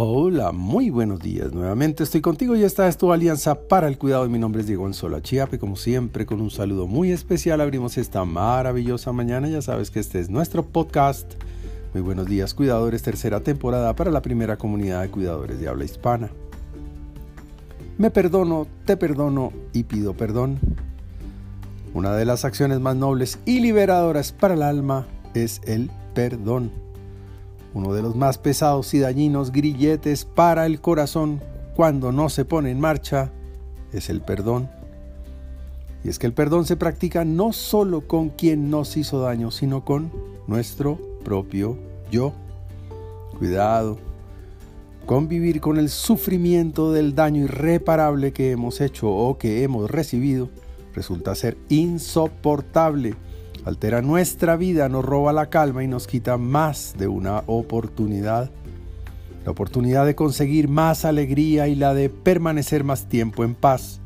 Hola, muy buenos días. Nuevamente estoy contigo y esta es tu alianza para el cuidado. Mi nombre es Diego Anzola Chiape. Como siempre, con un saludo muy especial abrimos esta maravillosa mañana. Ya sabes que este es nuestro podcast. Muy buenos días, cuidadores. Tercera temporada para la primera comunidad de cuidadores de habla hispana. Me perdono, te perdono y pido perdón. Una de las acciones más nobles y liberadoras para el alma es el perdón uno de los más pesados y dañinos grilletes para el corazón cuando no se pone en marcha es el perdón. Y es que el perdón se practica no solo con quien nos hizo daño, sino con nuestro propio yo. Cuidado. Convivir con el sufrimiento del daño irreparable que hemos hecho o que hemos recibido resulta ser insoportable altera nuestra vida, nos roba la calma y nos quita más de una oportunidad. La oportunidad de conseguir más alegría y la de permanecer más tiempo en paz.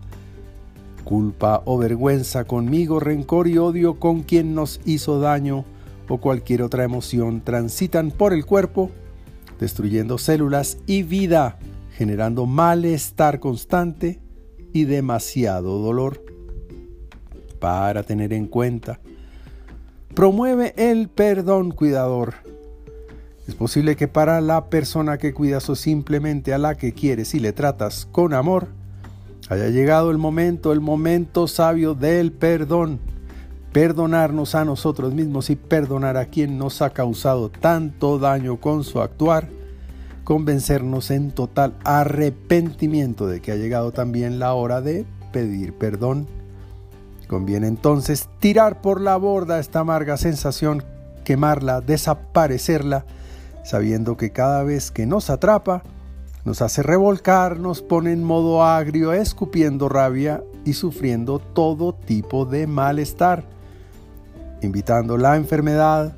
Culpa o vergüenza conmigo, rencor y odio con quien nos hizo daño o cualquier otra emoción transitan por el cuerpo, destruyendo células y vida, generando malestar constante y demasiado dolor. Para tener en cuenta, Promueve el perdón cuidador. Es posible que para la persona que cuidas o simplemente a la que quieres y le tratas con amor, haya llegado el momento, el momento sabio del perdón. Perdonarnos a nosotros mismos y perdonar a quien nos ha causado tanto daño con su actuar. Convencernos en total arrepentimiento de que ha llegado también la hora de pedir perdón Conviene entonces tirar por la borda esta amarga sensación, quemarla, desaparecerla, sabiendo que cada vez que nos atrapa, nos hace revolcar, nos pone en modo agrio, escupiendo rabia y sufriendo todo tipo de malestar, invitando la enfermedad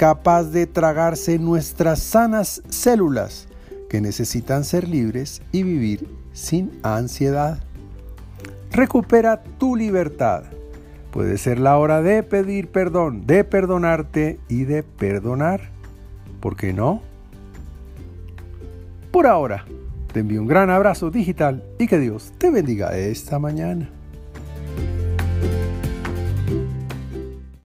capaz de tragarse nuestras sanas células que necesitan ser libres y vivir sin ansiedad. Recupera tu libertad. Puede ser la hora de pedir perdón, de perdonarte y de perdonar. ¿Por qué no? Por ahora, te envío un gran abrazo digital y que Dios te bendiga esta mañana.